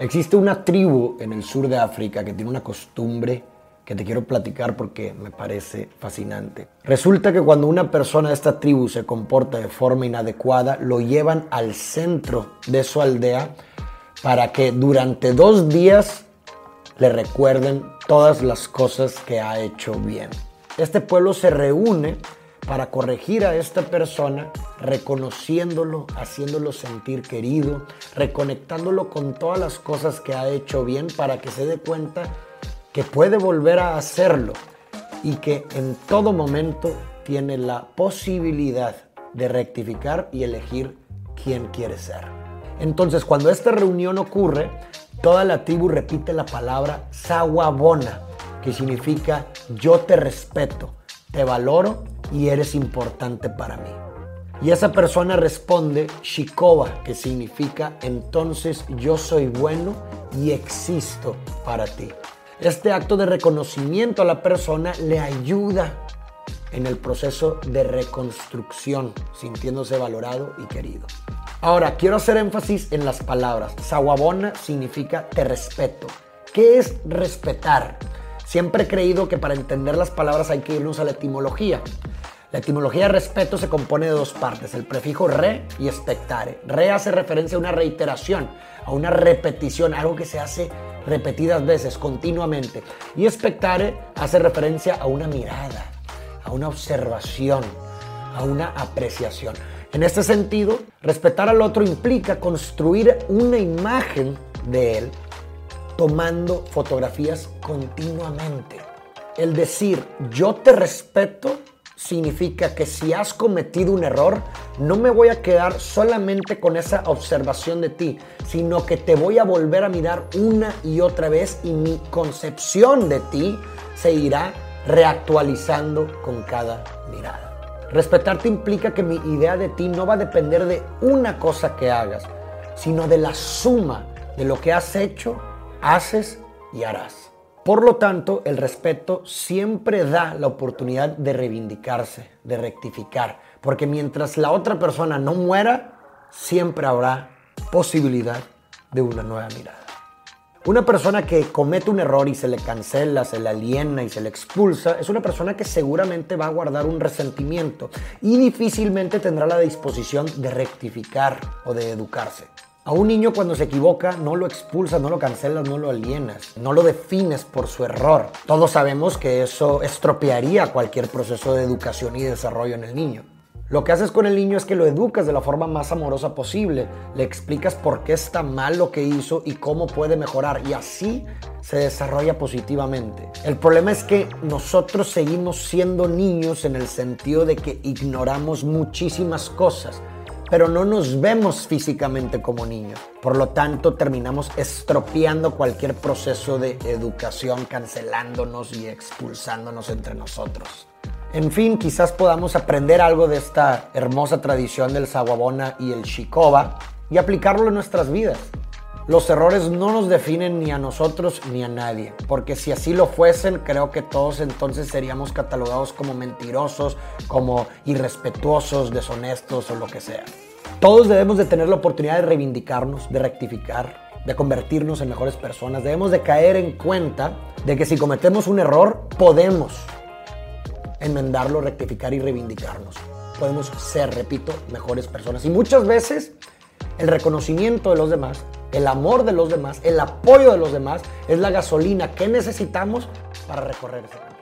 Existe una tribu en el sur de África que tiene una costumbre que te quiero platicar porque me parece fascinante. Resulta que cuando una persona de esta tribu se comporta de forma inadecuada, lo llevan al centro de su aldea para que durante dos días le recuerden todas las cosas que ha hecho bien. Este pueblo se reúne para corregir a esta persona, reconociéndolo, haciéndolo sentir querido, reconectándolo con todas las cosas que ha hecho bien para que se dé cuenta que puede volver a hacerlo y que en todo momento tiene la posibilidad de rectificar y elegir quién quiere ser. Entonces, cuando esta reunión ocurre, toda la tribu repite la palabra Sawabona, que significa yo te respeto, te valoro y eres importante para mí. Y esa persona responde Shikoba, que significa entonces yo soy bueno y existo para ti. Este acto de reconocimiento a la persona le ayuda en el proceso de reconstrucción, sintiéndose valorado y querido. Ahora, quiero hacer énfasis en las palabras. Sawabona significa te respeto. ¿Qué es respetar? Siempre he creído que para entender las palabras hay que irnos a la etimología. La etimología de respeto se compone de dos partes, el prefijo re y expectare. Re hace referencia a una reiteración, a una repetición, algo que se hace repetidas veces, continuamente. Y expectare hace referencia a una mirada, a una observación, a una apreciación. En este sentido, respetar al otro implica construir una imagen de él tomando fotografías continuamente. El decir yo te respeto significa que si has cometido un error, no me voy a quedar solamente con esa observación de ti, sino que te voy a volver a mirar una y otra vez y mi concepción de ti se irá reactualizando con cada mirada. Respetarte implica que mi idea de ti no va a depender de una cosa que hagas, sino de la suma de lo que has hecho haces y harás. Por lo tanto, el respeto siempre da la oportunidad de reivindicarse, de rectificar, porque mientras la otra persona no muera, siempre habrá posibilidad de una nueva mirada. Una persona que comete un error y se le cancela, se le aliena y se le expulsa, es una persona que seguramente va a guardar un resentimiento y difícilmente tendrá la disposición de rectificar o de educarse. A un niño cuando se equivoca no lo expulsas, no lo cancelas, no lo alienas, no lo defines por su error. Todos sabemos que eso estropearía cualquier proceso de educación y desarrollo en el niño. Lo que haces con el niño es que lo educas de la forma más amorosa posible, le explicas por qué está mal lo que hizo y cómo puede mejorar y así se desarrolla positivamente. El problema es que nosotros seguimos siendo niños en el sentido de que ignoramos muchísimas cosas pero no nos vemos físicamente como niños. Por lo tanto, terminamos estropeando cualquier proceso de educación, cancelándonos y expulsándonos entre nosotros. En fin, quizás podamos aprender algo de esta hermosa tradición del Sawabona y el Shikoba y aplicarlo en nuestras vidas. Los errores no nos definen ni a nosotros ni a nadie, porque si así lo fuesen, creo que todos entonces seríamos catalogados como mentirosos, como irrespetuosos, deshonestos o lo que sea. Todos debemos de tener la oportunidad de reivindicarnos, de rectificar, de convertirnos en mejores personas. Debemos de caer en cuenta de que si cometemos un error, podemos enmendarlo, rectificar y reivindicarnos. Podemos ser, repito, mejores personas. Y muchas veces el reconocimiento de los demás, el amor de los demás, el apoyo de los demás es la gasolina que necesitamos para recorrer ese